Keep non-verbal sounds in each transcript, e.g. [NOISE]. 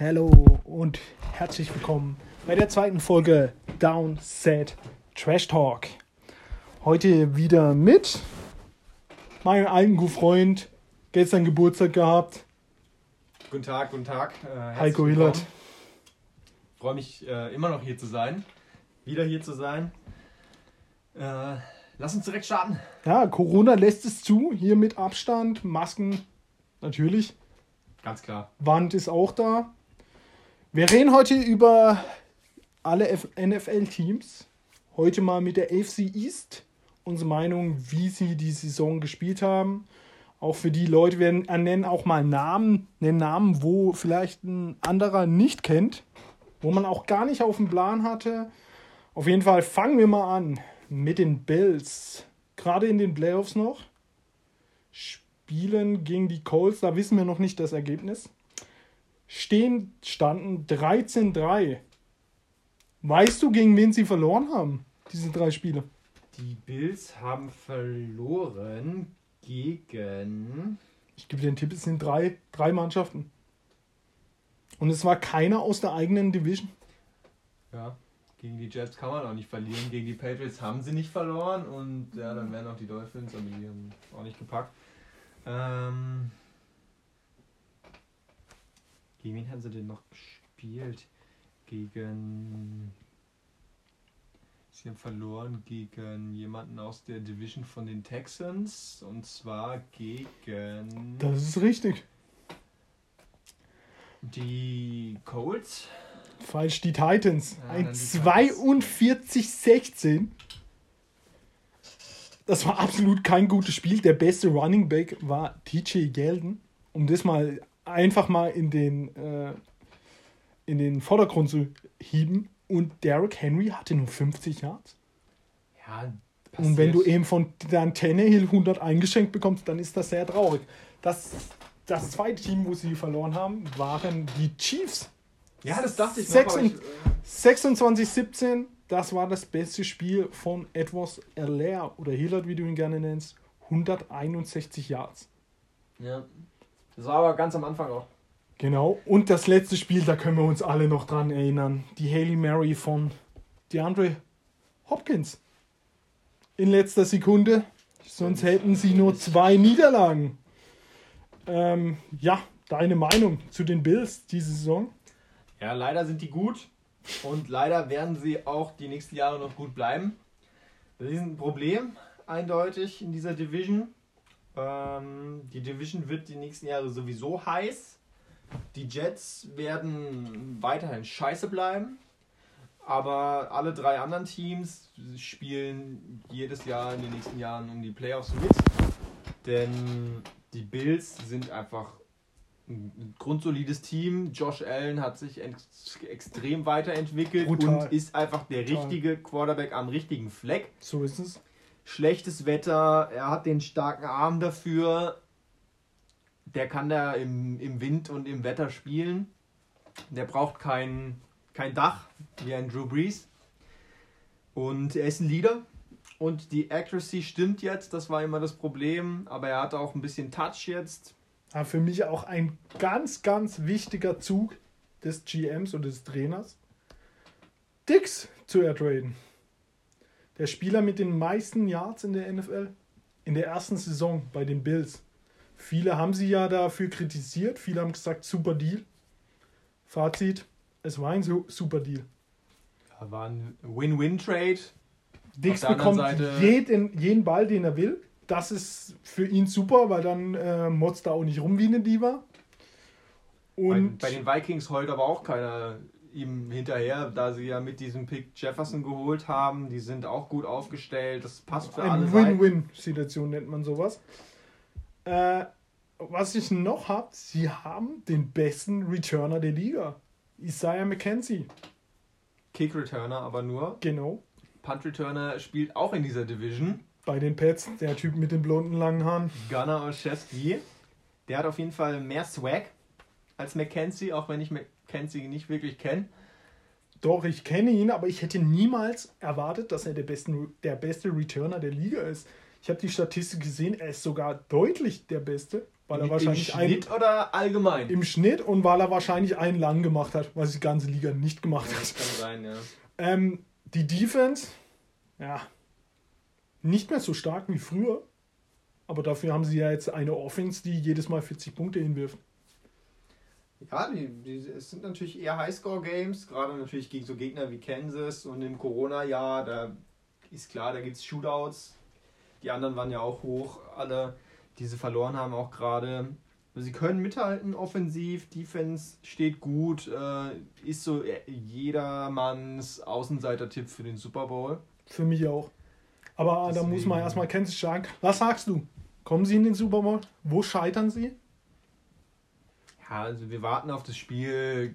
Hallo und herzlich willkommen bei der zweiten Folge Downset Trash Talk. Heute wieder mit meinem alten Freund, gestern Geburtstag gehabt, Guten Tag, guten Tag. Äh, Heiko. Hillert. Freue mich äh, immer noch hier zu sein. Wieder hier zu sein. Äh, lass uns direkt starten. Ja, Corona lässt es zu, hier mit Abstand, Masken natürlich, Ganz klar. Wand ist auch da. Wir reden heute über alle NFL-Teams. Heute mal mit der AFC East. Unsere Meinung, wie sie die Saison gespielt haben. Auch für die Leute, wir nennen auch mal Namen, nennen Namen, wo vielleicht ein anderer nicht kennt, wo man auch gar nicht auf dem Plan hatte. Auf jeden Fall fangen wir mal an mit den Bills. Gerade in den Playoffs noch. Spielen gegen die Colts, da wissen wir noch nicht das Ergebnis. Stehen standen 13-3. Weißt du, gegen wen sie verloren haben, diese drei Spiele? Die Bills haben verloren gegen. Ich gebe dir einen Tipp, es sind drei, drei Mannschaften. Und es war keiner aus der eigenen Division. Ja, gegen die Jets kann man auch nicht verlieren. Gegen die Patriots haben sie nicht verloren. Und ja, dann wären auch die Dolphins, aber die haben auch nicht gepackt. Ähm, gegen wen haben sie denn noch gespielt? Gegen. Sie haben verloren gegen jemanden aus der Division von den Texans. Und zwar gegen Das ist richtig. die Colts. Falsch, die Titans. Ja, Ein dann die 42-16. Das war absolut kein gutes Spiel. Der beste Running Back war TJ Gelden. Um das mal einfach mal in den, äh, in den Vordergrund zu hieben. Und Derrick Henry hatte nur 50 Yards. Ja, Und wenn du passiert. eben von Dan Tannehill 100 eingeschenkt bekommst, dann ist das sehr traurig. Das, das zweite Team, wo sie verloren haben, waren die Chiefs. Ja, das dachte ich Sechs noch, aber und- ich, 26-17, das war das beste Spiel von Edwards Allaire oder Hillard, wie du ihn gerne nennst. 161 Yards. äh, Ja. Das war aber ganz am Anfang auch. Genau. Und das letzte Spiel, da können wir uns alle noch dran erinnern. Die Haley Mary von DeAndre Hopkins. In letzter Sekunde. Sonst hätten sie nur zwei Niederlagen. Ähm, ja, deine Meinung zu den Bills diese Saison? Ja, leider sind die gut. Und leider werden sie auch die nächsten Jahre noch gut bleiben. Das ist ein Problem, eindeutig, in dieser Division. Ähm, die Division wird die nächsten Jahre sowieso heiß. Die Jets werden weiterhin scheiße bleiben. Aber alle drei anderen Teams spielen jedes Jahr in den nächsten Jahren um die Playoffs mit. Denn die Bills sind einfach ein grundsolides Team. Josh Allen hat sich ex extrem weiterentwickelt Brutal. und ist einfach der Brutal. richtige Quarterback am richtigen Fleck. So ist es. Schlechtes Wetter, er hat den starken Arm dafür. Der kann da im, im Wind und im Wetter spielen. Der braucht kein, kein Dach wie ein Drew Brees. Und er ist ein Leader. Und die Accuracy stimmt jetzt, das war immer das Problem. Aber er hat auch ein bisschen Touch jetzt. Ja, für mich auch ein ganz, ganz wichtiger Zug des GMs und des Trainers, Dix zu ertraden. Der Spieler mit den meisten Yards in der NFL in der ersten Saison bei den Bills. Viele haben sie ja dafür kritisiert, viele haben gesagt, super Deal. Fazit, es war ein su- super Deal. Ja, war ein Win-Win-Trade. Dix bekommt jeden, jeden Ball, den er will. Das ist für ihn super, weil dann äh, motzt er auch nicht rum wie eine Diva. Bei, Und bei den Vikings heult aber auch keiner ihm hinterher, da sie ja mit diesem Pick Jefferson geholt haben. Die sind auch gut aufgestellt. Das passt für alle Eine. Win-Win-Situation nennt man sowas. Äh, was ich noch habe, sie haben den besten Returner der Liga. Isaiah McKenzie. Kick Returner aber nur. Genau. Punt Returner spielt auch in dieser Division. Bei den Pets, der Typ mit den blonden langen Haaren. Gunnar Olszewski. Der hat auf jeden Fall mehr Swag als McKenzie, auch wenn ich McKenzie nicht wirklich kenne. Doch, ich kenne ihn, aber ich hätte niemals erwartet, dass er der, besten, der beste Returner der Liga ist. Ich habe die Statistik gesehen, er ist sogar deutlich der Beste. Weil er Im wahrscheinlich Schnitt oder allgemein? im Schnitt und weil er wahrscheinlich einen lang gemacht hat, was die ganze Liga nicht gemacht das hat. kann sein, ja. Ähm, die Defense, ja, nicht mehr so stark wie früher. Aber dafür haben sie ja jetzt eine Offense, die jedes Mal 40 Punkte hinwirft. Ja, die, die, es sind natürlich eher Highscore-Games, gerade natürlich gegen so Gegner wie Kansas und im Corona-Jahr, da ist klar, da gibt es Shootouts. Die anderen waren ja auch hoch, alle, die sie verloren haben, auch gerade. Sie können mithalten offensiv, Defense steht gut, äh, ist so jedermanns Außenseiter-Tipp für den Super Bowl. Für mich auch. Aber da muss man Deswegen- erstmal Kansas sagen. Was sagst du? Kommen sie in den Super Bowl? Wo scheitern sie? Ja, also wir warten auf das Spiel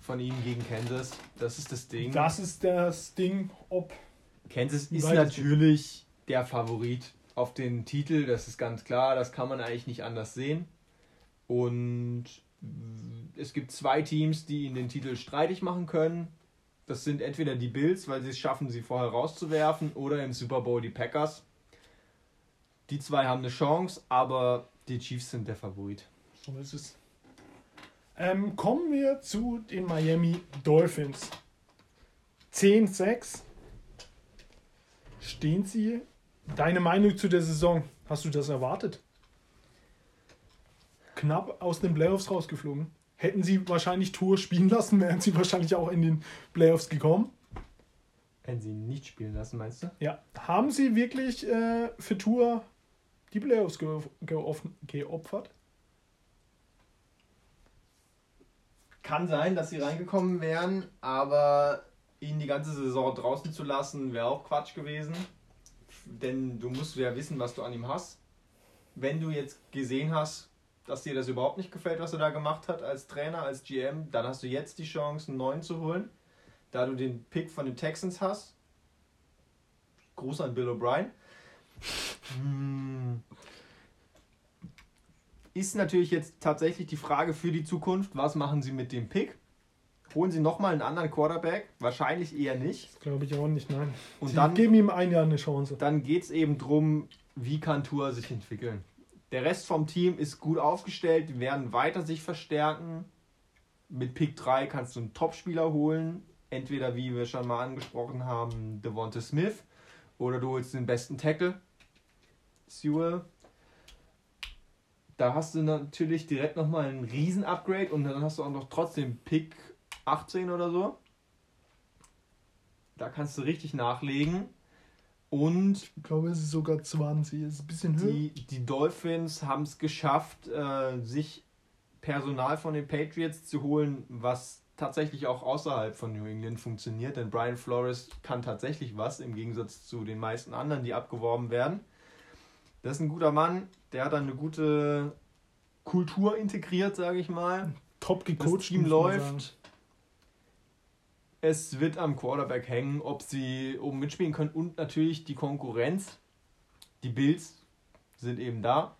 von ihnen gegen Kansas. Das ist das Ding. Das ist das Ding, ob. Kansas ist natürlich der Favorit auf den Titel, das ist ganz klar, das kann man eigentlich nicht anders sehen. Und es gibt zwei Teams, die ihnen den Titel streitig machen können. Das sind entweder die Bills, weil sie es schaffen, sie vorher rauszuwerfen, oder im Super Bowl die Packers. Die zwei haben eine Chance, aber die Chiefs sind der Favorit. So ist es. Ähm, kommen wir zu den Miami Dolphins. 10-6 stehen sie. Deine Meinung zu der Saison? Hast du das erwartet? Knapp aus den Playoffs rausgeflogen. Hätten sie wahrscheinlich Tour spielen lassen, wären sie wahrscheinlich auch in den Playoffs gekommen. Wenn sie nicht spielen lassen, meinst du? Ja. Haben sie wirklich äh, für Tour die Playoffs geoff geopfert? Kann sein, dass sie reingekommen wären, aber ihn die ganze Saison draußen zu lassen, wäre auch Quatsch gewesen. Denn du musst ja wissen, was du an ihm hast. Wenn du jetzt gesehen hast, dass dir das überhaupt nicht gefällt, was er da gemacht hat als Trainer, als GM, dann hast du jetzt die Chance, einen neuen zu holen. Da du den Pick von den Texans hast. Gruß an Bill O'Brien. Hm. Ist natürlich jetzt tatsächlich die Frage für die Zukunft, was machen sie mit dem Pick? Holen sie nochmal einen anderen Quarterback? Wahrscheinlich eher nicht. Glaube ich auch nicht, nein. Und sie dann, geben ihm ein Jahr eine Chance. dann geht es eben darum, wie kann Tour sich entwickeln. Der Rest vom Team ist gut aufgestellt, die werden weiter sich verstärken. Mit Pick 3 kannst du einen Topspieler holen. Entweder, wie wir schon mal angesprochen haben, Devonta Smith oder du holst den besten Tackle, Sewell. Da hast du natürlich direkt nochmal ein Riesen-Upgrade und dann hast du auch noch trotzdem Pick 18 oder so. Da kannst du richtig nachlegen. Und Ich glaube, es ist sogar 20. Es ist ein bisschen höher. die, die Dolphins haben es geschafft, äh, sich Personal von den Patriots zu holen, was tatsächlich auch außerhalb von New England funktioniert. Denn Brian Flores kann tatsächlich was, im Gegensatz zu den meisten anderen, die abgeworben werden. Das ist ein guter Mann, der hat dann eine gute Kultur integriert, sage ich mal. Top Das gecoacht. Team man sagen. läuft. Es wird am Quarterback hängen, ob sie oben mitspielen können und natürlich die Konkurrenz. Die Bills sind eben da,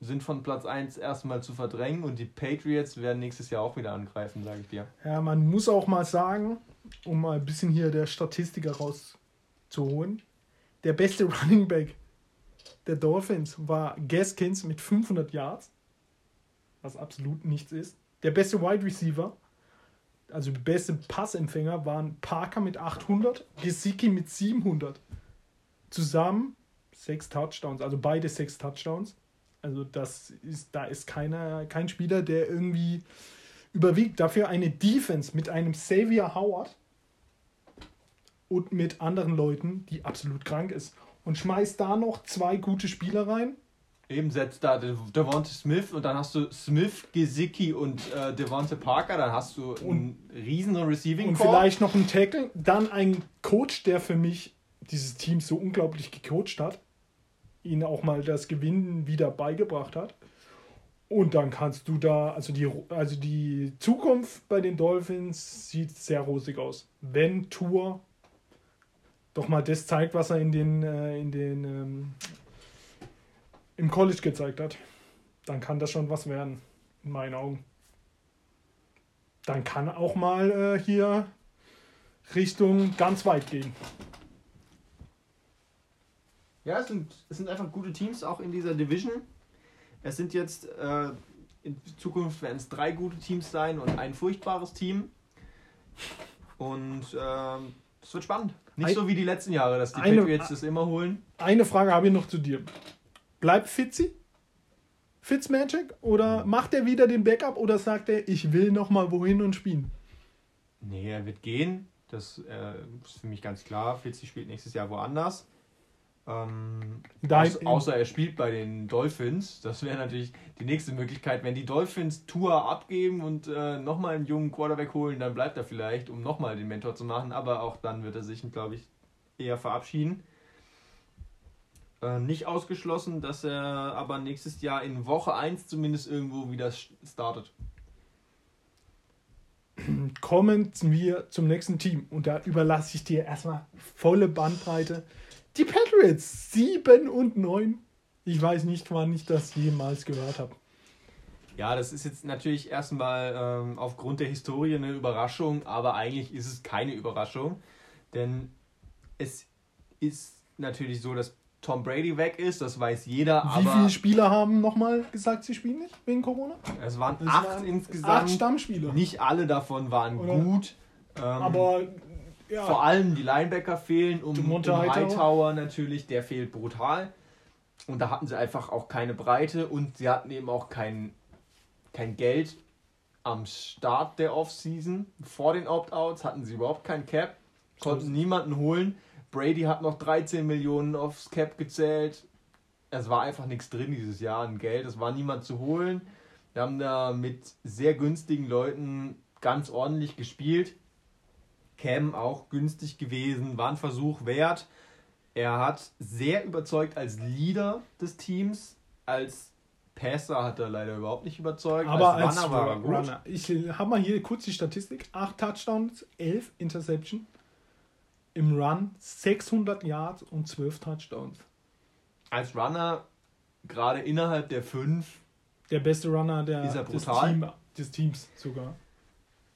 sind von Platz 1 erstmal zu verdrängen und die Patriots werden nächstes Jahr auch wieder angreifen, sage ich dir. Ja, man muss auch mal sagen, um mal ein bisschen hier der Statistiker rauszuholen, der beste [LAUGHS] Running Back der Dolphins war Gaskins mit 500 Yards, was absolut nichts ist. Der beste Wide Receiver, also der beste Passempfänger, waren Parker mit 800, Gesicki mit 700. Zusammen sechs Touchdowns, also beide sechs Touchdowns. Also das ist, da ist keiner, kein Spieler, der irgendwie überwiegt. Dafür eine Defense mit einem Xavier Howard und mit anderen Leuten, die absolut krank ist. Und schmeißt da noch zwei gute Spieler rein. Eben setzt da De- Devonta Smith und dann hast du Smith, Gesicki und äh, Devonta Parker, dann hast du einen riesen Receiving Und Core. vielleicht noch ein Tackle. Dann ein Coach, der für mich dieses Team so unglaublich gecoacht hat. Ihnen auch mal das Gewinnen wieder beigebracht hat. Und dann kannst du da, also die, also die Zukunft bei den Dolphins sieht sehr rosig aus. Wenn Tour doch mal das zeigt, was er in den, äh, in den ähm, im College gezeigt hat, dann kann das schon was werden, in meinen Augen. Dann kann auch mal äh, hier Richtung ganz weit gehen. Ja, es sind, es sind einfach gute Teams auch in dieser Division. Es sind jetzt äh, in Zukunft werden es drei gute Teams sein und ein furchtbares Team. Und ähm, es wird spannend. Nicht Ein- so wie die letzten Jahre, dass die eine- Patriots das immer holen. Eine Frage habe ich noch zu dir. Bleibt Fitzy? Fitzmagic? Oder macht er wieder den Backup oder sagt er, ich will noch mal wohin und spielen? Nee, er wird gehen. Das äh, ist für mich ganz klar. Fitzy spielt nächstes Jahr woanders. Ähm, Dein- außer, er spielt bei den Dolphins. Das wäre natürlich die nächste Möglichkeit. Wenn die Dolphins Tour abgeben und äh, nochmal einen jungen Quarterback holen, dann bleibt er vielleicht, um nochmal den Mentor zu machen. Aber auch dann wird er sich, glaube ich, eher verabschieden. Äh, nicht ausgeschlossen, dass er aber nächstes Jahr in Woche 1 zumindest irgendwo wieder startet. Kommen wir zum nächsten Team. Und da überlasse ich dir erstmal volle Bandbreite. Die Patriots 7 und 9. Ich weiß nicht, wann ich das jemals gehört habe. Ja, das ist jetzt natürlich erstmal ähm, aufgrund der Historie eine Überraschung, aber eigentlich ist es keine Überraschung, denn es ist natürlich so, dass Tom Brady weg ist, das weiß jeder, Wie viele Spieler haben nochmal gesagt, sie spielen nicht wegen Corona? es waren Es acht waren insgesamt. Acht Stammspieler. Nicht alle davon waren Oder? gut. Ähm, Aber ja, vor allem die Linebacker fehlen, um, um Hightower. Natürlich, der fehlt brutal. Und da hatten sie einfach auch keine Breite und sie hatten eben auch kein, kein Geld am Start der Offseason. Vor den Opt-outs hatten sie überhaupt kein Cap, konnten niemanden holen. Brady hat noch 13 Millionen aufs Cap gezählt. Es war einfach nichts drin dieses Jahr an Geld. Es war niemand zu holen. Wir haben da mit sehr günstigen Leuten ganz ordentlich gespielt. Cam auch günstig gewesen, war ein Versuch wert. Er hat sehr überzeugt als Leader des Teams. Als Passer hat er leider überhaupt nicht überzeugt. aber als Runner war er gut. Ich habe mal hier kurz die Statistik. 8 Touchdowns, 11 Interception. Im Run 600 Yards und 12 Touchdowns. Als Runner, gerade innerhalb der fünf, Der beste Runner der, Ist er des? Team, des Teams sogar.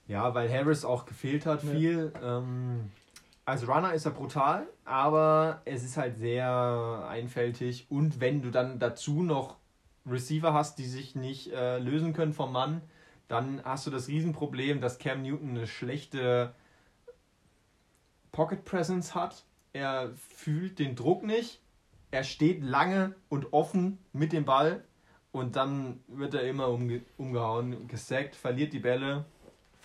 Ja, weil Harris auch gefehlt hat Ja. viel. Ähm, als Runner ist er brutal, aber es ist halt sehr einfältig. Und wenn du dann dazu noch Receiver hast, die sich nicht äh, lösen können vom Mann, dann hast du das Riesenproblem, dass Cam Newton eine schlechte Pocket Presence hat. Er fühlt den Druck nicht. Er steht lange und offen mit dem Ball und dann wird er immer umge umgehauen, gesackt, verliert die Bälle,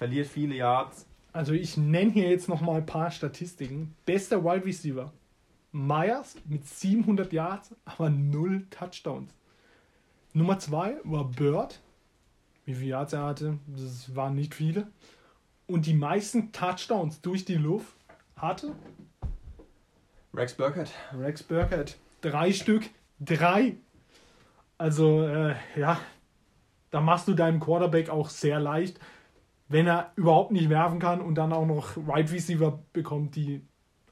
verliert viele Yards. Also ich nenne hier jetzt noch mal ein paar Statistiken. Bester Wide Receiver. Myers mit 700 Yards, aber 0 Touchdowns. Nummer 2 war Bird. Wie viele Yards er hatte, das waren nicht viele. Und die meisten Touchdowns durch die Luft hatte Rex Burkett. Rex Burkhead. Drei Stück. Drei. Also, äh, ja, da machst du deinem Quarterback auch sehr leicht, wenn er überhaupt nicht werfen kann und dann auch noch Wide Receiver bekommt, die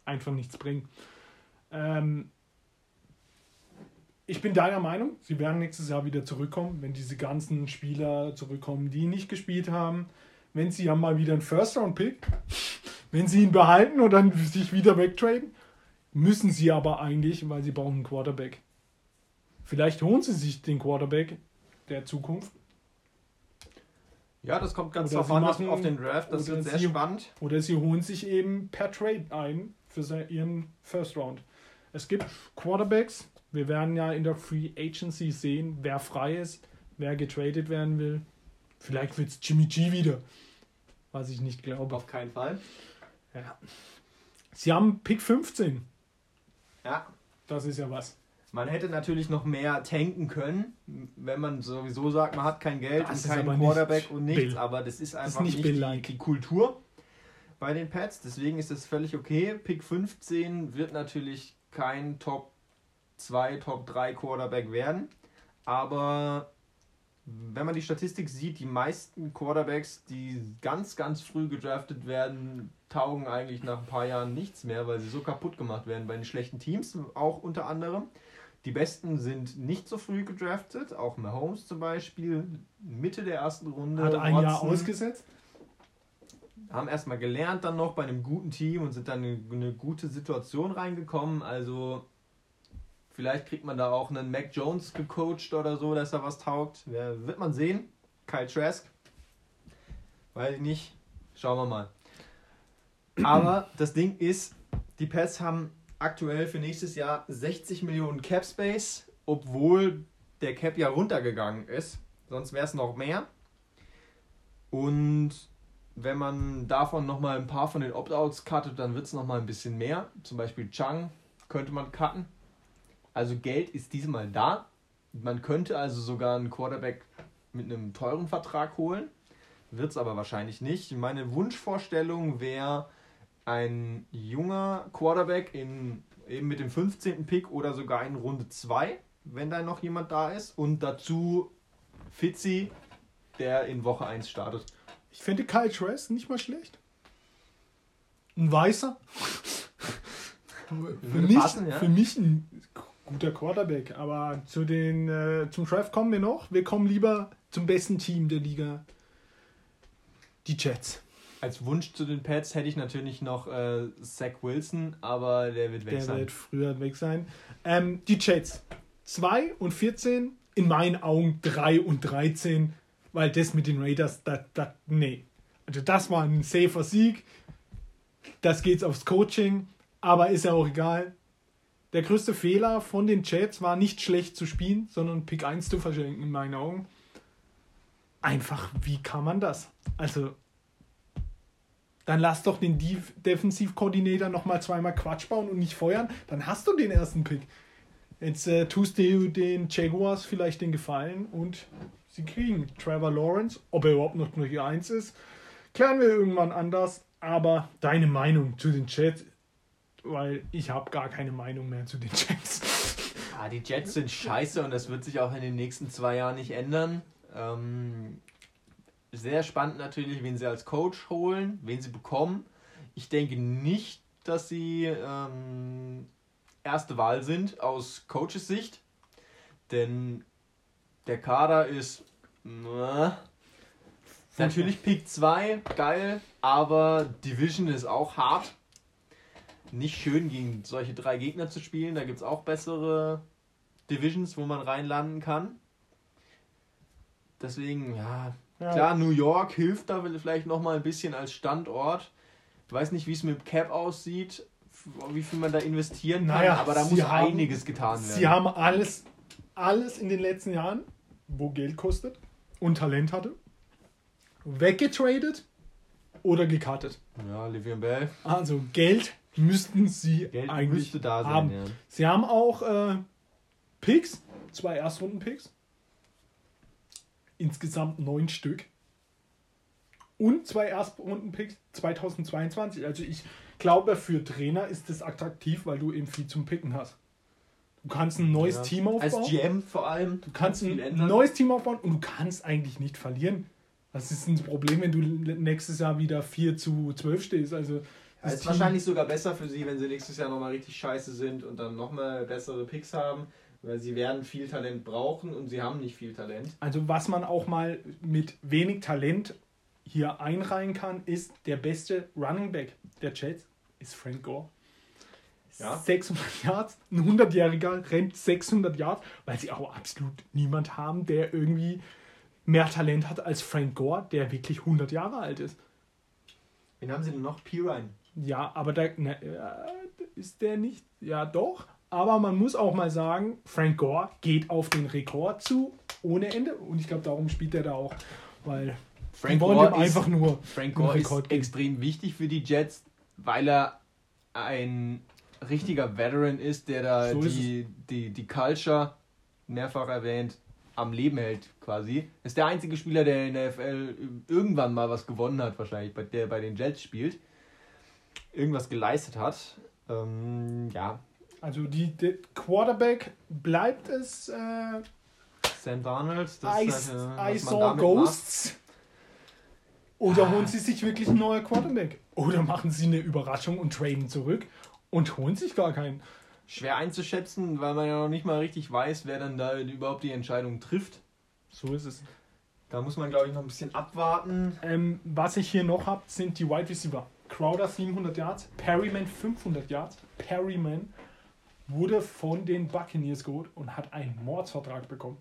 einfach nichts bringen. Ähm, ich bin deiner Meinung, sie werden nächstes Jahr wieder zurückkommen, wenn diese ganzen Spieler zurückkommen, die nicht gespielt haben. Wenn sie ja mal wieder einen First-Round-Pick, [LAUGHS] wenn sie ihn behalten oder sich wieder wegtraden, müssen sie aber eigentlich, weil sie brauchen einen Quarterback. Vielleicht holen sie sich den Quarterback der Zukunft Ja, das kommt ganz drauf an machen- auf den Draft. Das oder wird sehr sie- spannend. oder sie holen sich eben per Trade ein für ihren First Round. Es gibt Quarterbacks. Wir werden ja in der Free Agency sehen, wer frei ist, wer getradet werden will. Vielleicht wird es Jimmy G wieder, was ich nicht glaube. Auf keinen Fall. Ja. Sie haben Pick 15. Ja. Das ist ja was. Man hätte natürlich noch mehr tanken können, wenn man sowieso sagt, man hat kein Geld Das und ist keinen nicht Quarterback und nichts, Bill. aber das ist einfach nicht nicht, Bill-like. die, die Kultur bei den Pets, deswegen ist das völlig okay. Pick 15 wird natürlich kein Top 2, Top 3 Quarterback werden, aber wenn man die Statistik sieht, die meisten Quarterbacks, die ganz, ganz früh gedraftet werden, taugen eigentlich nach ein paar Jahren nichts mehr, weil sie so kaputt gemacht werden bei den schlechten Teams, auch unter anderem. Die besten sind nicht so früh gedraftet, auch Mahomes zum Beispiel, Mitte der ersten Runde. Hat ein Jahr Watson. ausgesetzt. Haben erstmal gelernt dann noch bei einem guten Team und sind dann in eine gute Situation reingekommen. Also Vielleicht kriegt man da auch einen Mac Jones gecoacht oder so, dass er was taugt. Ja, wird man sehen. Kyle Trask. Weiß ich nicht. Schauen wir mal. Aber das Ding ist, die Pets haben aktuell für nächstes Jahr 60 Millionen Cap Space, obwohl der Cap ja runtergegangen ist. Sonst wäre es noch mehr. Und wenn man davon nochmal ein paar von den Opt-outs cuttet, dann wird es nochmal ein bisschen mehr. Zum Beispiel Chang könnte man cutten. Also Geld ist diesmal da. Man könnte also sogar einen Quarterback mit einem teuren Vertrag holen. Wird es aber wahrscheinlich nicht. Meine Wunschvorstellung wäre ein junger Quarterback in, eben mit dem 15. Pick oder sogar in Runde 2, wenn da noch jemand da ist. Und dazu Fitzi, der in Woche 1 startet. Ich finde Kyle Trask nicht mal schlecht. Ein Weißer. [LAUGHS] für, mich, passen, ja. für mich ein guter Quarterback. Aber zu den, äh, zum Draft kommen wir noch. Wir kommen lieber zum besten Team der Liga. Die Jets. Als Wunsch zu den Pets hätte ich natürlich noch äh, Zach Wilson, aber der wird weg Der sein. wird früher weg sein. Ähm, die Jets. 2 und 14, in meinen Augen 3 und 13, weil das mit den Raiders, das, das, nee. Also das war ein safer Sieg. Das geht's aufs Coaching, aber ist ja auch egal. Der größte Fehler von den Jets war nicht schlecht zu spielen, sondern Pick 1 zu verschenken, in meinen Augen. Einfach, wie kann man das? Also, dann lass doch den Def Defensivkoordinator nochmal zweimal Quatsch bauen und nicht feuern. Dann hast du den ersten Pick. Jetzt äh, tust du den Jaguars vielleicht den Gefallen und sie kriegen Trevor Lawrence. Ob er überhaupt noch Nummer 1 ist, klären wir irgendwann anders. Aber deine Meinung zu den Jets, weil ich habe gar keine Meinung mehr zu den Jets. Ah, die Jets sind scheiße und das wird sich auch in den nächsten zwei Jahren nicht ändern. Ähm, sehr spannend natürlich, wen sie als Coach holen, wen sie bekommen. Ich denke nicht, dass sie ähm, erste Wahl sind aus Coaches Sicht, denn der Kader ist äh, natürlich [LAUGHS] Pick 2, geil, aber Division ist auch hart. Nicht schön gegen solche drei Gegner zu spielen, da gibt es auch bessere Divisions, wo man reinlanden kann. Deswegen, ja, Ja. klar, New York hilft da vielleicht nochmal ein bisschen als Standort. Ich weiß nicht, wie es mit Cap aussieht, wie viel man da investieren kann, Naja, aber da muss haben- einiges getan werden. Sie haben alles, alles in den letzten Jahren, wo Geld kostet und Talent hatte, weggetradet oder gekartet. ja, Livian Bell. Also Geld müssten sie Geld eigentlich müsste da sein, haben. ja. Sie haben auch äh, Picks, zwei Erstrunden-Picks. Insgesamt neun Stück. Und zwei Erstrunden-Picks 2022. Also ich glaube, für Trainer ist das attraktiv, weil du eben viel zum Picken hast. Du kannst ein neues Ja. Team aufbauen. Als GM vor allem. Du kannst ein ändern. neues Team aufbauen und du kannst eigentlich nicht verlieren. Das ist ein Problem, wenn du nächstes Jahr wieder 4 zu 12 stehst. Also Ja, das ist Team- wahrscheinlich sogar besser für sie, wenn sie nächstes Jahr nochmal richtig scheiße sind und dann nochmal bessere Picks haben, weil sie werden viel Talent brauchen und sie haben nicht viel Talent. Also was man auch mal mit wenig Talent hier einreihen kann, ist der beste Running Back der Jets ist Frank Gore. Ja. 600 Yards, ein 100-Jähriger rennt 600 Yards, weil sie auch absolut niemand haben, der irgendwie mehr Talent hat als Frank Gore, der wirklich 100 Jahre alt ist. Wen haben sie denn noch? Pirine. Ja, aber da ja, ist der nicht. Ja, doch. Aber man muss auch mal sagen, Frank Gore geht auf den Rekord zu, ohne Ende. Und ich glaube, darum spielt er da auch. Weil Frank Gore ist- einfach nur Frank Gore ist geben. extrem wichtig für die Jets, weil er ein richtiger Veteran ist, der da So die, die, die Culture, mehrfach erwähnt, am Leben hält quasi. Ist der einzige Spieler, der in der FL irgendwann mal was gewonnen hat, wahrscheinlich, der bei den Jets spielt. Irgendwas geleistet hat. Ähm, ja, Also die, der Quarterback bleibt es. Äh, Sam Darnold, das I, ist halt, äh, I saw damit Ghosts. Oder Ah. holen sie sich wirklich ein neuer Quarterback? Oder machen sie eine Überraschung und traden zurück und holen sich gar keinen? Schwer einzuschätzen, weil man ja noch nicht mal richtig weiß, wer dann da überhaupt die Entscheidung trifft. So ist es. Da muss man, glaube ich, noch ein bisschen abwarten. Ähm, was ich hier noch habe, sind die Wide Receiver. Crowder 700 Yards, Perryman 500 Yards, Perryman. Wurde von den Buccaneers geholt und hat einen Mordsvertrag bekommen.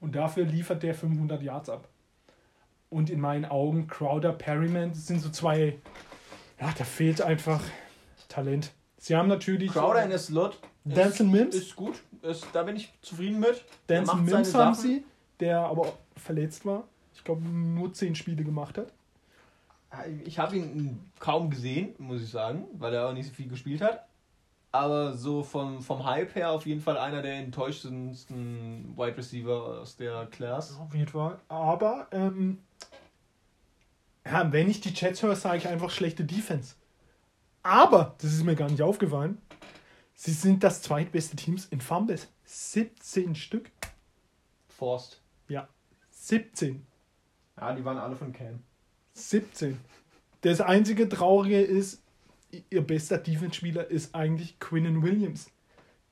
Und dafür liefert der 500 Yards ab. Und in meinen Augen Crowder, Perryman, das sind so zwei, ja, da fehlt einfach Talent. Sie haben natürlich. Crowder in der Slot. Denzel Mims. Ist gut. Ist, da bin ich zufrieden mit. Denzel Mims haben sie, der aber verletzt war. Ich glaube, nur 10 Spiele gemacht hat. Ich habe ihn kaum gesehen, muss ich sagen, weil er auch nicht so viel gespielt hat. Aber so vom, vom Hype her auf jeden Fall einer der enttäuschendsten Wide Receiver aus der Class. Auf jeden Fall. Aber ähm, ja, wenn ich die Chats höre, sage ich einfach schlechte Defense. Aber, das ist mir gar nicht aufgefallen, sie sind das zweitbeste Team in Fumbles. 17 Stück. Forst. Ja, 17. Ja, die waren alle von Cam. 17. Das einzige Traurige ist, ihr bester Defense-Spieler ist eigentlich Quinnen Williams,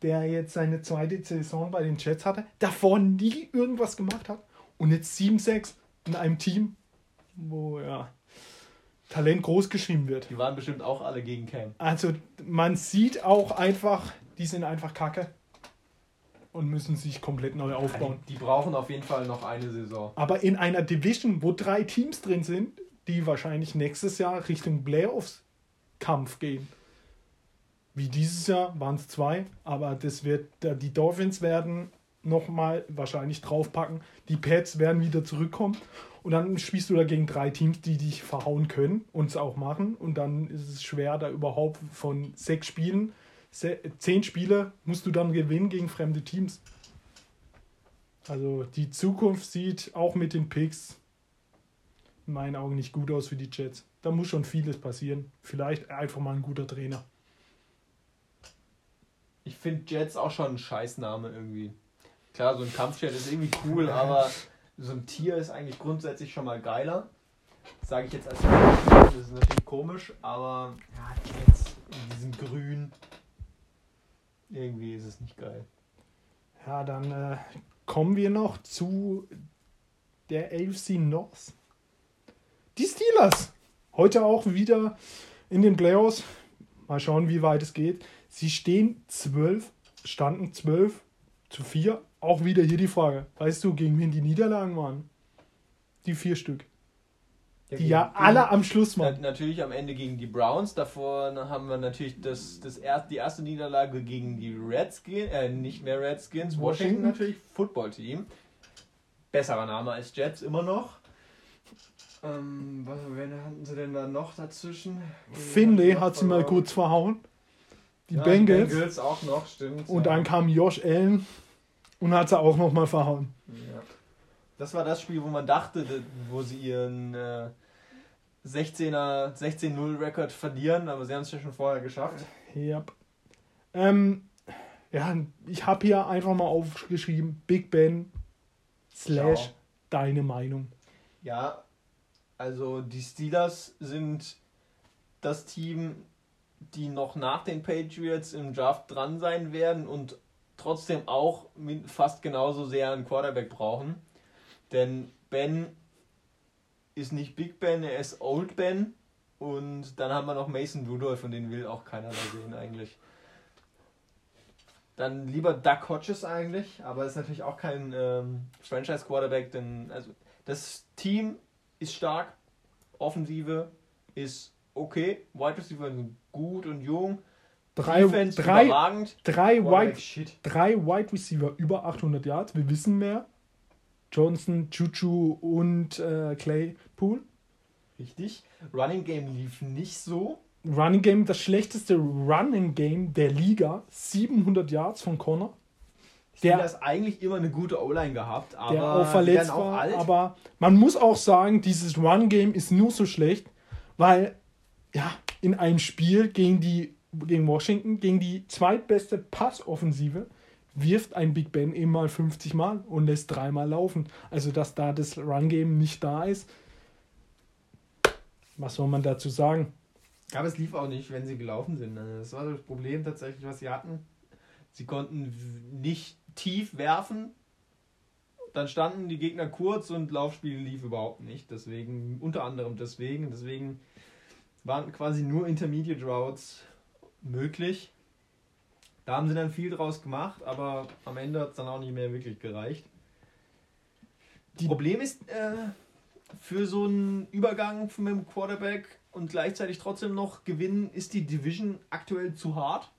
der jetzt seine zweite Saison bei den Jets hatte, davor nie irgendwas gemacht hat und jetzt 7-6 in einem Team, wo ja Talent groß geschrieben wird. Die waren bestimmt auch alle gegen Cam. Also man sieht auch einfach, die sind einfach kacke und müssen sich komplett neu aufbauen. Die brauchen auf jeden Fall noch eine Saison. Aber in einer Division, wo drei Teams drin sind, die wahrscheinlich nächstes Jahr Richtung Playoffs-Kampf gehen. Wie dieses Jahr waren es zwei, aber das wird, die Dolphins werden nochmal wahrscheinlich draufpacken. Die Pets werden wieder zurückkommen. Und dann spielst du da gegen drei Teams, die dich verhauen können und es auch machen. Und dann ist es schwer, da überhaupt von sechs Spielen, zehn Spiele musst du dann gewinnen gegen fremde Teams. Also die Zukunft sieht auch mit den Picks in meinen Augen nicht gut aus für die Jets. Da muss schon vieles passieren. Vielleicht einfach mal ein guter Trainer. Ich finde Jets auch schon ein Scheißname irgendwie. Klar, so ein Kampfjet ist irgendwie cool, [LAUGHS] aber so ein Tier ist eigentlich grundsätzlich schon mal geiler. Sage ich jetzt als das ist natürlich komisch, aber ja, Jets in diesem Grün. Irgendwie ist es nicht geil. Ja, dann äh, kommen wir noch zu der AFC North. Die Steelers. Heute auch wieder in den Playoffs. Mal schauen, wie weit es geht. Sie stehen 12, standen 12 zu 4. Auch wieder hier die Frage. Weißt du, gegen wen die Niederlagen waren? Die vier Stück. Ja, die ja alle am Schluss waren. Natürlich am Ende gegen die Browns. Davor haben wir natürlich das, das er, die erste Niederlage gegen die Redskins, äh, nicht mehr Redskins, Washington, Washington natürlich, Football-Team. Besserer Name als Jets immer noch. Ähm, was, wen hatten sie denn da noch dazwischen? Finlay hat sie mal kurz verhauen. Die ja, Bengals. Die Bengals auch noch, stimmt. Und ja. dann kam Josh Allen und hat sie auch noch mal verhauen. Ja. Das war das Spiel, wo man dachte, wo sie ihren äh, 16er, 16-0-Rekord verlieren, aber sie haben es ja schon vorher geschafft. Ja. Ähm, ja, ich habe hier einfach mal aufgeschrieben, Big Ben slash Ciao. deine Meinung. Ja, also die Steelers sind das Team, die noch nach den Patriots im Draft dran sein werden und trotzdem auch fast genauso sehr einen Quarterback brauchen. Denn Ben ist nicht Big Ben, er ist Old Ben. Und dann haben wir noch Mason Rudolph und den will auch keiner mehr sehen eigentlich. Dann lieber Doug Hodges eigentlich, aber ist natürlich auch kein ähm, Franchise-Quarterback, denn also das Team ist stark, Offensive ist okay, Wide Receiver sind gut und jung. Drei, Defense drei, überragend. Drei Wide, drei Wide Receiver über 800 Yards, wir wissen mehr. Johnson, Chuchu und äh, Claypool. Richtig. Running Game lief nicht so. Running Game, das schlechteste Running Game der Liga. 700 Yards von Connor der hat eigentlich immer eine gute O-Line gehabt, aber der auch verletzt auch war. Alt. Aber man muss auch sagen, dieses Run-Game ist nur so schlecht, weil ja in einem Spiel gegen die gegen Washington, gegen die zweitbeste Passoffensive, wirft ein Big Ben eben mal 50 Mal und lässt dreimal laufen. Also, dass da das Run-Game nicht da ist, was soll man dazu sagen? Aber es lief auch nicht, wenn sie gelaufen sind. Das war das Problem tatsächlich, was sie hatten. Sie konnten nicht tief werfen. Dann standen die Gegner kurz und Laufspiel lief überhaupt nicht. Deswegen, unter anderem deswegen. Deswegen waren quasi nur Intermediate Routes möglich. Da haben sie dann viel draus gemacht, aber am Ende hat es dann auch nicht mehr wirklich gereicht. Die- Problem ist, äh, für so einen Übergang mit dem Quarterback und gleichzeitig trotzdem noch gewinnen, ist die Division aktuell zu hart.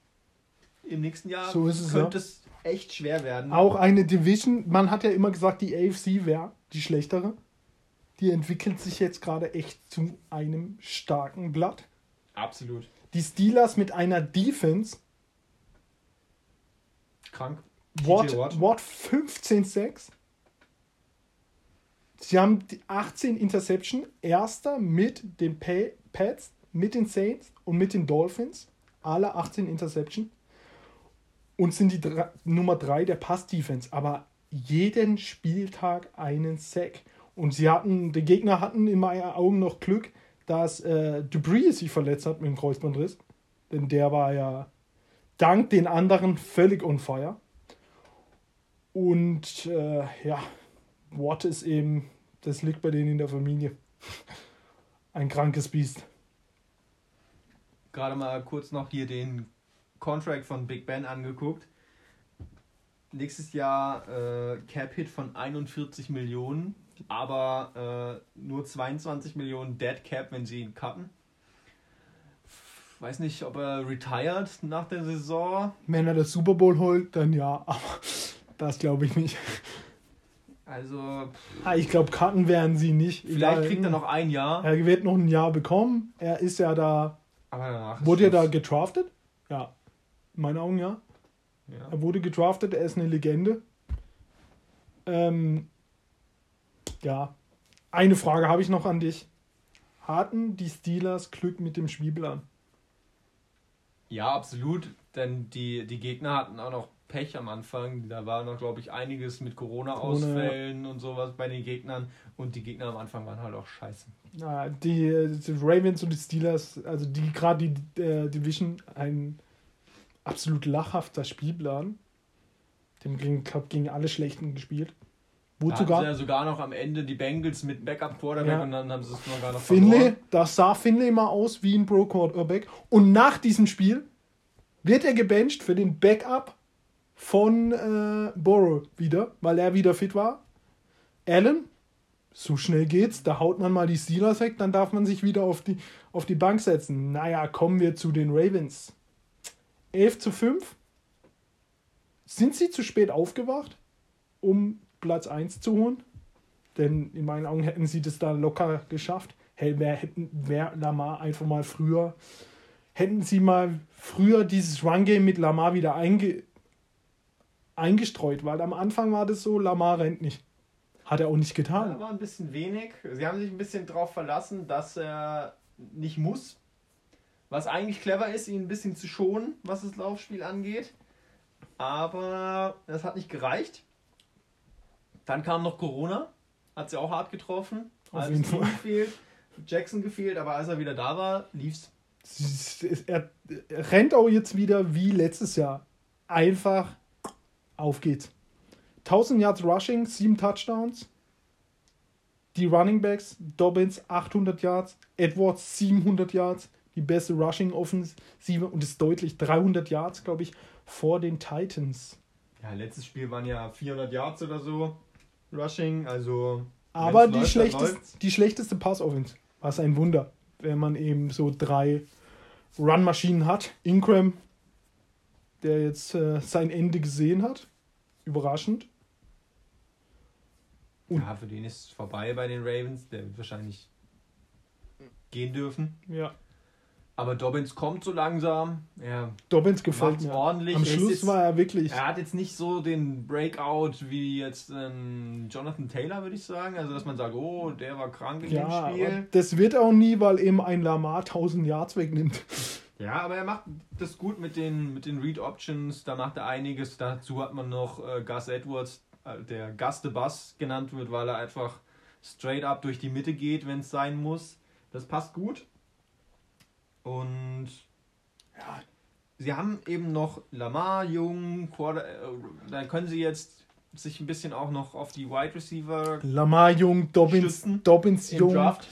Im nächsten Jahr So ist es, könnte ja. es echt schwer werden. Auch eine Division, man hat ja immer gesagt, die AFC wäre die schlechtere. Die entwickelt sich jetzt gerade echt zu einem starken Blatt. Absolut. Die Steelers mit einer Defense, Krank. Watt, Watt. Watt 15-6. Sie haben die 18 Interception, erster mit den Pats, mit den Saints und mit den Dolphins. Alle 18 Interception. Und sind die drei, Nummer 3 der Pass-Defense. Aber jeden Spieltag einen Sack. Und sie hatten, die Gegner hatten in meinen Augen noch Glück, dass äh, Dupree sich verletzt hat mit dem Kreuzbandriss. Denn der war ja dank den anderen völlig on fire. Und äh, ja, Watt ist eben, das liegt bei denen in der Familie. Ein krankes Biest. Gerade mal kurz noch hier den Contract von Big Ben angeguckt. Nächstes Jahr äh, Cap-Hit von 41 Millionen, aber äh, nur 22 Millionen Dead Cap, wenn sie ihn cutten. Weiß nicht, ob er retired nach der Saison. Wenn er das Super Bowl holt, dann ja, [LAUGHS] aber das glaube ich nicht. Also, Ah, Ich glaube, Karten werden sie nicht. vielleicht Egal. kriegt er noch ein Jahr. Er wird noch ein Jahr bekommen. Er ist ja da. Aber danach Wurde er da Schluss. gedraftet? Ja. In meinen Augen ja. Ja. Er wurde gedraftet, er ist eine Legende. Ähm, ja. Eine Frage habe ich noch an dich. Hatten die Steelers Glück mit dem Spielplan? Ja, absolut. Denn die, die Gegner hatten auch noch Pech am Anfang. Da war noch, glaube ich, einiges mit Corona-Ausfällen und sowas bei den Gegnern. Und die Gegner am Anfang waren halt auch scheiße. Na, die, die Ravens und die Steelers, also die gerade die äh, Division, ein absolut lachhafter Spielplan. Dem ging, glaub, gegen alle Schlechten gespielt. Da Wurde sogar ja sogar noch am Ende die Bengals mit Backup-Quarterback Ja. und dann haben sie es sogar noch Finley, verloren. da sah Finley mal aus wie ein Pro-Quarterback. Und nach diesem Spiel wird er gebencht für den Backup von äh, Burrow wieder, weil er wieder fit war. Allen, so schnell geht's, da haut man mal die Steelers weg, dann darf man sich wieder auf die, auf die Bank setzen. Naja, kommen wir zu den Ravens. 11 zu 5. Sind sie zu spät aufgewacht, um Platz 1 zu holen? Denn in meinen Augen hätten sie das da locker geschafft. Hey, wer hätten, wer Lamar einfach mal früher, hätten sie mal früher dieses Run-Game mit Lamar wieder einge, eingestreut, weil am Anfang war das so, Lamar rennt nicht. Hat er auch nicht Ja, getan. war ein bisschen wenig. Sie haben sich ein bisschen darauf verlassen, dass er nicht muss. Was eigentlich clever ist, ihn ein bisschen zu schonen, was das Laufspiel angeht. Aber das hat nicht gereicht. Dann kam noch Corona. Hat sie auch hart getroffen. Auf jeden Fall. gefehlt. Jackson gefehlt, aber als er wieder da war, lief's. Er, er rennt auch jetzt wieder wie letztes Jahr. Einfach auf geht's. 1000 Yards Rushing, 7 Touchdowns. Die Running Backs, Dobbins 800 Yards, Edwards 700 Yards, die beste Rushing Offensive und ist deutlich 300 Yards, glaube ich, vor den Titans. Ja, letztes Spiel waren ja 400 Yards oder so. Rushing, also. Aber die, läuft, läuft's. die schlechteste Pass-Offense. Was ein Wunder, wenn man eben so drei Run-Maschinen hat. Ingram, der jetzt äh, sein Ende gesehen hat. Überraschend. Und- Ja, für den ist es vorbei bei den Ravens. Der wird wahrscheinlich gehen dürfen. Ja. Aber Dobbins kommt so langsam. Er Dobbins gefällt mir. ordentlich. Am Er Schluss jetzt, war er wirklich. er hat jetzt nicht so den Breakout wie jetzt ähm, Jonathan Taylor, würde ich sagen. Also, dass man sagt, oh, der war krank in ja, dem Spiel. das wird auch nie, weil eben ein Lamar 1000 Yards wegnimmt. [LAUGHS] Ja, aber er macht das gut mit den, mit den Read Options. Da macht er einiges. Dazu hat man noch äh, Gus Edwards, äh, der Gus the Bus genannt wird, weil er einfach straight up durch die Mitte geht, wenn es sein muss. Das passt gut. Und Ja, sie haben eben noch Lamar, Jung, Quarter, äh, da können sie jetzt sich ein bisschen auch noch auf die Wide Receiver Lamar jung, Dobbins, Dobbins jung, Draft.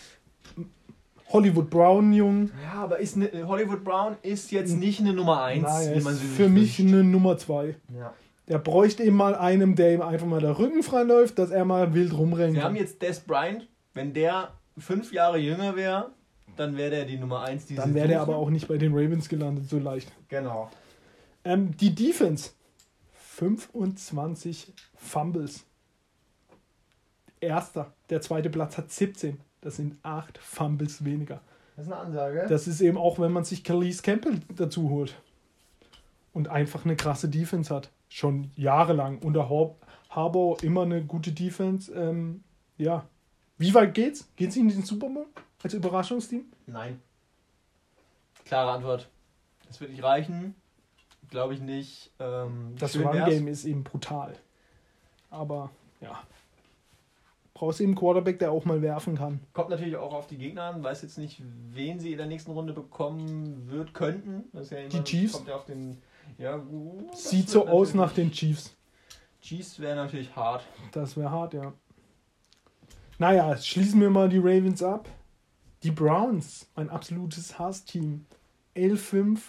Hollywood Brown jung. Ja, aber ist ne, Hollywood Brown ist jetzt nicht eine Nummer 1, Nein, wie man sie für mich wünscht. eine Nummer 2. Ja. Der bräuchte eben mal einem, der ihm einfach mal der Rücken frei läuft, dass er mal wild rumrennen Wir haben jetzt Des Bryant, wenn der fünf Jahre jünger wäre, dann wäre der die Nummer 1 dieses Dann wäre suchen. aber auch nicht bei den Ravens gelandet, so leicht. Genau. Ähm, die Defense. 25 Fumbles. Erster. Der zweite Platz hat 17. Das sind 8 Fumbles weniger. Das ist eine Ansage. Das ist eben auch, wenn man sich Calise Campbell dazu holt. Und einfach eine krasse Defense hat. Schon jahrelang. Unter Har Harbour immer eine gute Defense. Ähm, ja. Wie weit geht's? Geht's in den Super Bowl als Überraschungsteam? Nein. Klare Antwort. Das wird nicht reichen. Glaube ich nicht. Ähm, Das. Run-Game ist eben brutal. Aber ja. Brauchst eben einen Quarterback, der auch mal werfen kann. Kommt natürlich auch auf die Gegner an. Weiß jetzt nicht, wen sie in der nächsten Runde bekommen wird, könnten. Das ist ja immer, Chiefs? Kommt ja auf den. Ja, gut, das Sieht so aus nach den Chiefs. Chiefs wäre natürlich hart. Das wäre hart, ja. Naja, schließen wir mal die Ravens ab. Die Browns, mein absolutes Hassteam. 11-5.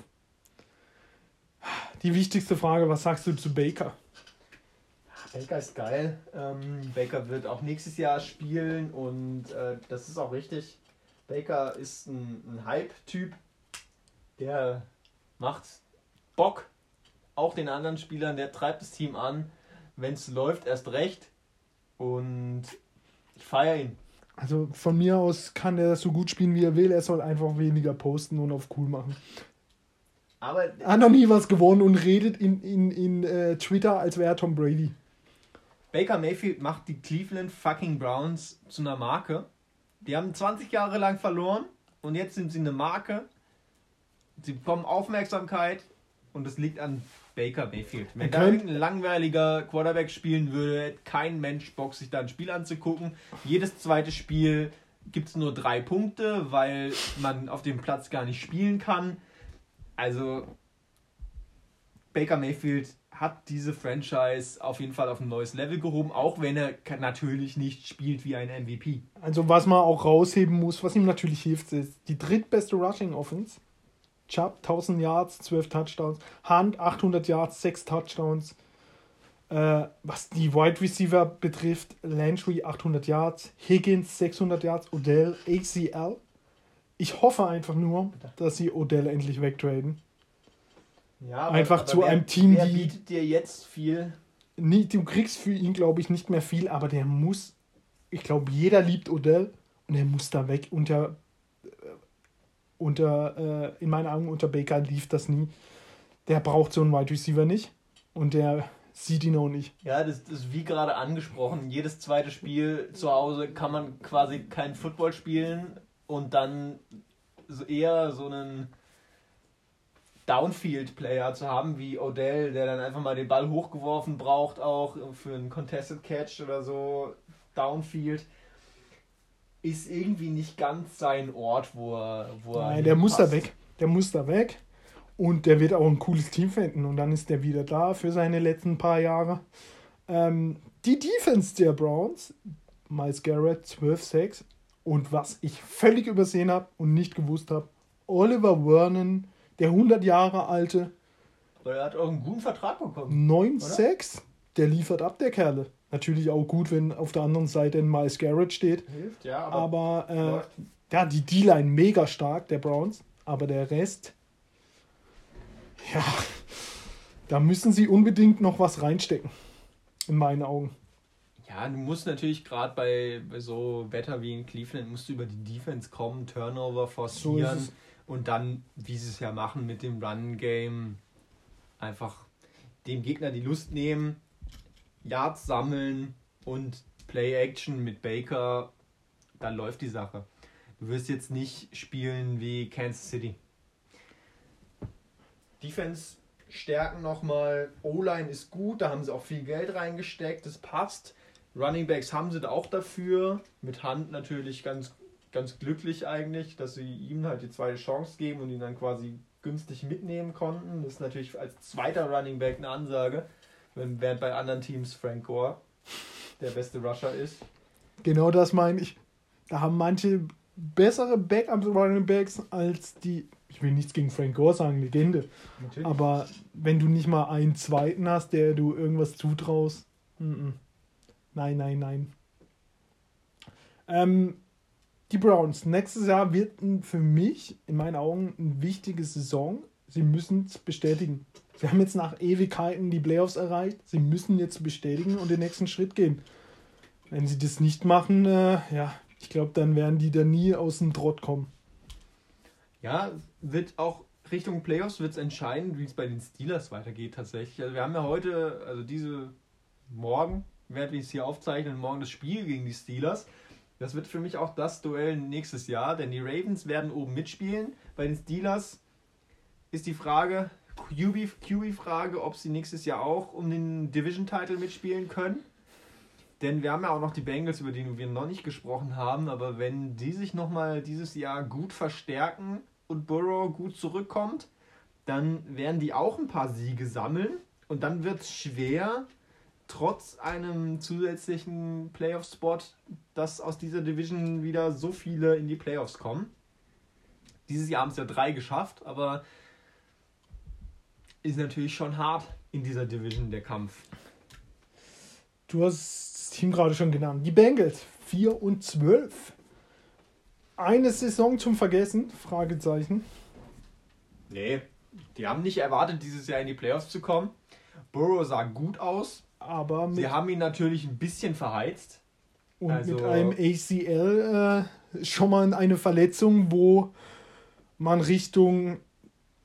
Die wichtigste Frage, was sagst du zu Baker? Baker ist geil. Ähm, Baker wird auch nächstes Jahr spielen und äh, das ist auch richtig. Baker ist ein, ein Hype-Typ. Der macht Bock. Auch den anderen Spielern, der treibt das Team an. Wenn es läuft, erst recht. Und ich feiere ihn. Also von mir aus kann er so gut spielen, wie er will. Er soll einfach weniger posten und auf cool machen. Aber Er hat noch nie was gewonnen und redet in, in, in äh, Twitter, als wäre er Tom Brady. Baker Mayfield macht die Cleveland fucking Browns zu einer Marke. Die haben 20 Jahre lang verloren und jetzt sind sie eine Marke. Sie bekommen Aufmerksamkeit und es liegt an Baker Mayfield. Wenn Er da irgendein langweiliger Quarterback spielen würde, hätte kein Mensch Bock, sich da ein Spiel anzugucken. Jedes zweite Spiel gibt es nur drei Punkte, weil man auf dem Platz gar nicht spielen kann. Also Baker Mayfield hat diese Franchise auf jeden Fall auf ein neues Level gehoben, auch wenn er natürlich nicht spielt wie ein MVP. Also was man auch rausheben muss, was ihm natürlich hilft, ist die drittbeste Rushing Offense. Chubb 1000 Yards, 12 Touchdowns. Hunt 800 Yards, 6 Touchdowns. Äh, was die Wide Receiver betrifft, Landry 800 Yards, Higgins 600 Yards, Odell ACL. Ich hoffe einfach nur, dass sie Odell endlich wegtraden. Ja, Einfach zu einem Team, wer die- bietet dir jetzt viel. Nie, du kriegst für ihn, glaube ich, nicht mehr viel, aber der muss. Ich glaube, jeder liebt Odell und er muss da weg. Unter, äh, unter äh, in meinen Augen unter Baker lief das nie. Der braucht so einen Wide Receiver nicht und der sieht ihn auch nicht. Ja, das, das ist wie gerade angesprochen. Jedes zweite Spiel zu Hause kann man quasi kein Football spielen und dann eher so einen Downfield-Player zu haben wie Odell, der dann einfach mal den Ball hochgeworfen braucht, auch für einen Contested Catch oder so. Downfield ist irgendwie nicht ganz sein Ort, wo er. Wo er Nein, der muss da weg. Der muss da weg. Und der wird auch ein cooles Team finden. Und dann ist der wieder da für seine letzten paar Jahre. Ähm, die Defense der Browns, Miles Garrett 12-6. Und was ich völlig übersehen habe und nicht gewusst habe, Oliver Vernon, der 100 Jahre alte, Weil er hat auch einen guten Vertrag bekommen. 9-6. Der liefert ab, der Kerle. Natürlich auch gut, wenn auf der anderen Seite ein Miles Garrett steht. Hilft, ja, Aber äh, läuft. ja, die D-Line mega stark, der Browns. Aber der Rest, ja, da müssen sie unbedingt noch was reinstecken. In meinen Augen. Ja, du musst natürlich gerade bei, bei so Wetter wie in Cleveland, musst du über die Defense kommen, Turnover forcieren es. und dann, wie sie es ja machen mit dem Run-Game, einfach dem Gegner die Lust nehmen, Yards sammeln und Play-Action mit Baker, dann läuft die Sache. Du wirst jetzt nicht spielen wie Kansas City. Defense stärken nochmal. O-Line ist gut, da haben sie auch viel Geld reingesteckt, das passt. Running Backs haben sie da auch dafür. Mit Hand natürlich ganz, ganz glücklich eigentlich, dass sie ihm halt die zweite Chance geben und ihn dann quasi günstig mitnehmen konnten. Das ist natürlich als zweiter Running Back eine Ansage, wenn, während bei anderen Teams Frank Gore der beste Rusher ist. Genau das meine ich. Da haben manche bessere Backup Running Backs als die. Ich will nichts gegen Frank Gore sagen, Legende. Natürlich. Aber wenn du nicht mal einen zweiten hast, der du irgendwas zutraust. Nein, nein, nein. Ähm, die Browns. Nächstes Jahr wird für mich, in meinen Augen, eine wichtige Saison. Sie müssen es bestätigen. Sie haben jetzt nach Ewigkeiten die Playoffs erreicht. Sie müssen jetzt bestätigen und den nächsten Schritt gehen. Wenn sie das nicht machen, äh, ja, ich glaube, dann werden die da nie aus dem Trott kommen. Ja, wird auch Richtung Playoffs wird es entscheiden, wie es bei den Steelers weitergeht tatsächlich. Also wir haben ja heute, also diese morgen, während wir es hier aufzeichnen, morgen das Spiel gegen die Steelers. Das wird für mich auch das Duell nächstes Jahr, denn die Ravens werden oben mitspielen. Bei den Steelers ist die Frage, QB-Frage, ob sie nächstes Jahr auch um den Division-Title mitspielen können. Denn wir haben ja auch noch die Bengals, über die wir noch nicht gesprochen haben. Aber wenn die sich nochmal dieses Jahr gut verstärken und Burrow gut zurückkommt, dann werden die auch ein paar Siege sammeln. Und dann wird es schwer, trotz einem zusätzlichen Playoff-Spot, dass aus dieser Division wieder so viele in die Playoffs kommen. Dieses Jahr haben es ja drei geschafft, aber ist natürlich schon hart in dieser Division der Kampf. Du hast das Team gerade schon genannt. Die Bengals, 4 und 12. Eine Saison zum Vergessen? Fragezeichen. Nee, die haben nicht erwartet, dieses Jahr in die Playoffs zu kommen. Burrow sah gut aus. Aber mit, Sie haben ihn natürlich ein bisschen verheizt. und also- mit einem ACL äh, schon mal eine Verletzung, wo man Richtung,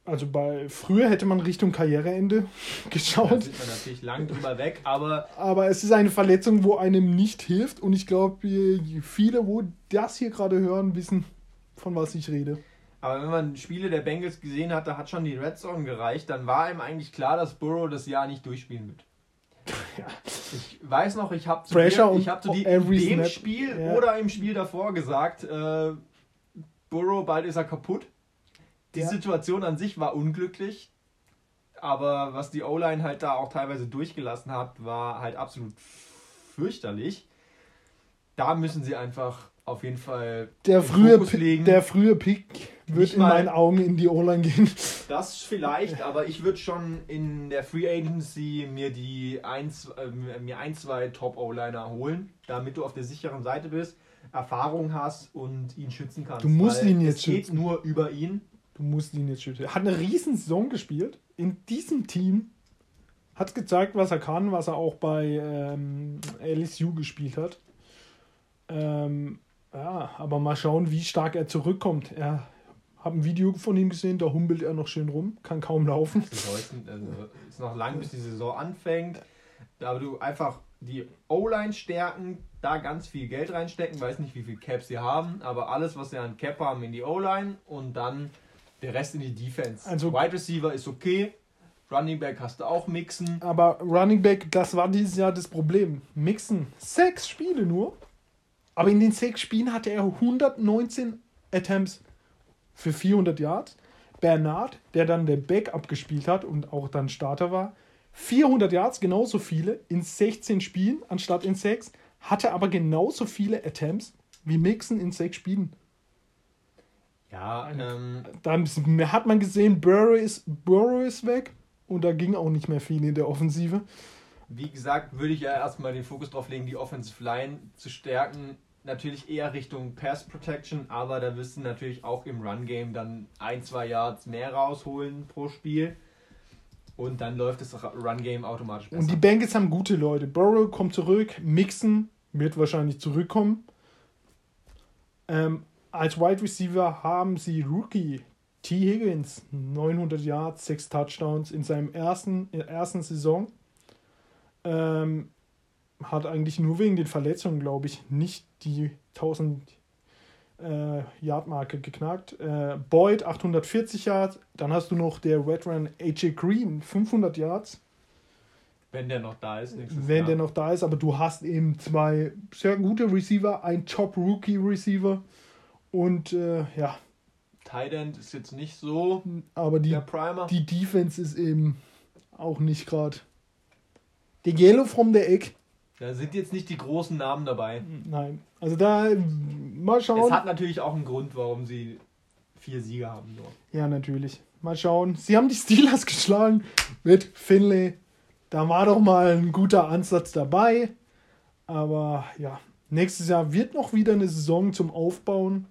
also bei früher hätte man Richtung Karriereende [LAUGHS] Da geschaut. sieht man natürlich lang drüber weg, aber Aber es ist eine Verletzung, wo einem nicht hilft. Und ich glaube, viele, wo das hier gerade hören, wissen, von was ich rede. Aber wenn man Spiele der Bengals gesehen hat, da hat schon die Red Zone gereicht, dann war ihm eigentlich klar, dass Burrow das Jahr nicht durchspielen wird. [LAUGHS] Ja. Ich weiß noch, ich habe zu Pressure dir, ich hab zu every dem snap. Spiel Ja. oder im Spiel davor gesagt, äh, Burrow, bald ist er kaputt. Die Ja. Situation an sich war unglücklich, aber was die O-Line halt da auch teilweise durchgelassen hat, war halt absolut fürchterlich. Da müssen sie einfach auf jeden Fall Der den frühe, legen. der frühe Pick wird Nicht in mal- meinen Augen in die O-Line gehen. [LAUGHS] Das vielleicht, aber ich würde schon in der Free Agency mir die ein, äh, mir ein, zwei Top-O-Liner holen, damit du auf der sicheren Seite bist, Erfahrung hast und ihn schützen kannst. Du musst ihn jetzt es geht schützen. nur über ihn. Du musst ihn jetzt schütteln. Er hat eine riesen Saison gespielt. In diesem Team hat gezeigt, was er kann, was er auch bei ähm, LSU gespielt hat. Ähm, ja, aber mal schauen, wie stark er zurückkommt. Er habe ein Video von ihm gesehen, da humpelt er noch schön rum, kann kaum laufen. Sollten, also, ist noch lang, bis die Saison anfängt. Aber du einfach die O-Line stärken, da ganz viel Geld reinstecken, weiß nicht, wie viel Cap sie haben, aber alles, was sie an Cap haben, in die O-Line und dann der Rest in die Defense. Also- Wide Receiver ist okay, Running Back hast du auch mixen. Aber Running Back, das war dieses Jahr das Problem. Mixen, sechs Spiele nur. Aber in den sechs Spielen hatte er 119 Attempts für 400 Yards. Bernard, der dann der Backup gespielt hat und auch dann Starter war, 400 Yards, genauso viele in 16 Spielen anstatt in sechs, hatte aber genauso viele Attempts wie Mixon in sechs Spielen. Ja, ähm, Dann hat man gesehen, Burrow ist, Burrow ist weg und da ging auch nicht mehr viel in der Offensive. wie gesagt, würde ich ja erstmal den Fokus drauf legen, die Offensive Line zu stärken. Natürlich eher Richtung Pass Protection, aber da wirst du natürlich auch im Run Game dann ein, zwei Yards mehr rausholen pro Spiel. Und dann läuft das Run Game automatisch besser. Und die Bengals haben gute Leute. Burrow kommt zurück, Mixon wird wahrscheinlich zurückkommen. Ähm, als Wide Receiver haben sie Rookie T. Higgins, 900 Yards, 6 Touchdowns in seinem ersten, in ersten Saison. Ähm, hat eigentlich nur wegen den Verletzungen, glaube ich, nicht die 1000 äh, Yard-Marke geknackt. Äh, Boyd 840 Yards. Dann hast du noch der Veteran AJ Green 500 Yards wenn der noch da ist. nächstes wenn Jahr. der noch da ist, aber du hast eben zwei sehr gute Receiver, ein Top-Rookie-Receiver und äh, ja, Tight End ist jetzt nicht so aber die, die Defense ist eben auch nicht gerade. Der Yellow from the Egg, Da sind jetzt nicht die großen Namen dabei. Nein. Also da mal schauen. Es hat natürlich auch einen Grund, warum sie vier Siege haben. Nur. Ja, natürlich. Mal schauen. Sie haben die Steelers [LAUGHS] geschlagen mit Finlay. Da war doch mal ein guter Ansatz dabei. Aber ja, nächstes Jahr wird noch wieder eine Saison zum Aufbauen.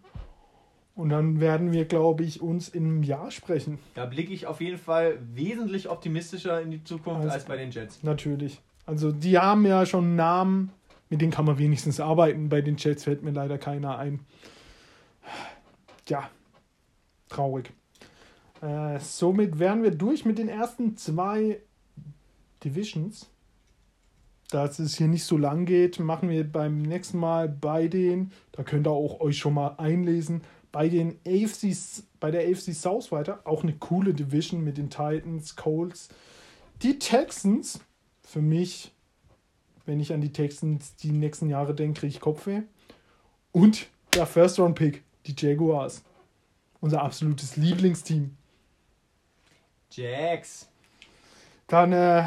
Und dann werden wir, glaube ich, uns in einem Jahr sprechen. Da blicke ich auf jeden Fall wesentlich optimistischer in die Zukunft Also- als bei den Jets. Natürlich. Also die haben ja schon Namen, mit denen kann man wenigstens arbeiten. Bei den Jets fällt mir leider keiner ein. Ja, traurig. Äh, somit wären wir durch mit den ersten zwei Divisions. Da es hier nicht so lang geht, machen wir beim nächsten Mal bei den, da könnt ihr auch euch schon mal einlesen, bei den AFCs, bei der AFC South weiter. Auch eine coole Division mit den Titans, Colts, die Texans. Für mich, wenn ich an die Texans die nächsten Jahre denke, kriege ich Kopfweh. Und der First Round Pick, die Jaguars. Unser absolutes Lieblingsteam. Jax. Dann äh,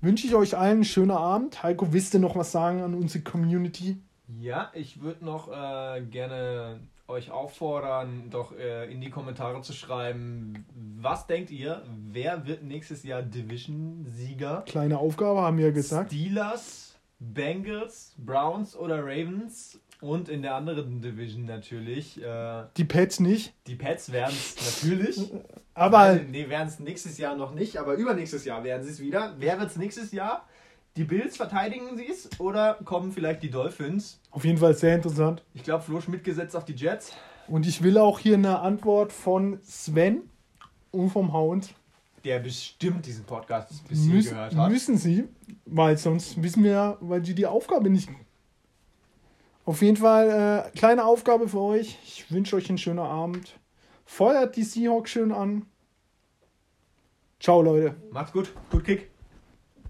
wünsche ich euch allen einen schönen Abend. Heiko, wisst ihr noch was sagen an unsere Community? Ja, ich würde noch äh, gerne euch auffordern, doch äh, in die Kommentare zu schreiben, was denkt ihr, wer wird nächstes Jahr Division-Sieger? Kleine Aufgabe, haben wir gesagt. Steelers, Bengals, Browns oder Ravens? Und in der anderen Division natürlich. Äh, Die Pets nicht. die Pets werden es natürlich. [LAUGHS] Aber Nein, nee, werden es nächstes Jahr noch nicht, aber übernächstes Jahr werden sie es wieder. Wer wird es nächstes Jahr? Die Bills verteidigen sie es oder kommen vielleicht die Dolphins? auf jeden Fall sehr interessant. Ich glaube, Flo Schmidt gesetzt auf die Jets. Und ich will auch hier eine Antwort von Sven und vom Hound. Der bestimmt diesen Podcast bis hier Müssen, gehört hat. müssen sie, weil sonst wissen wir ja, weil sie die Aufgabe nicht. Auf jeden Fall, äh, kleine Aufgabe für euch. Ich wünsche euch einen schönen Abend. Feuert die Seahawks schön an. Ciao, Leute. Macht's gut. Gut Kick.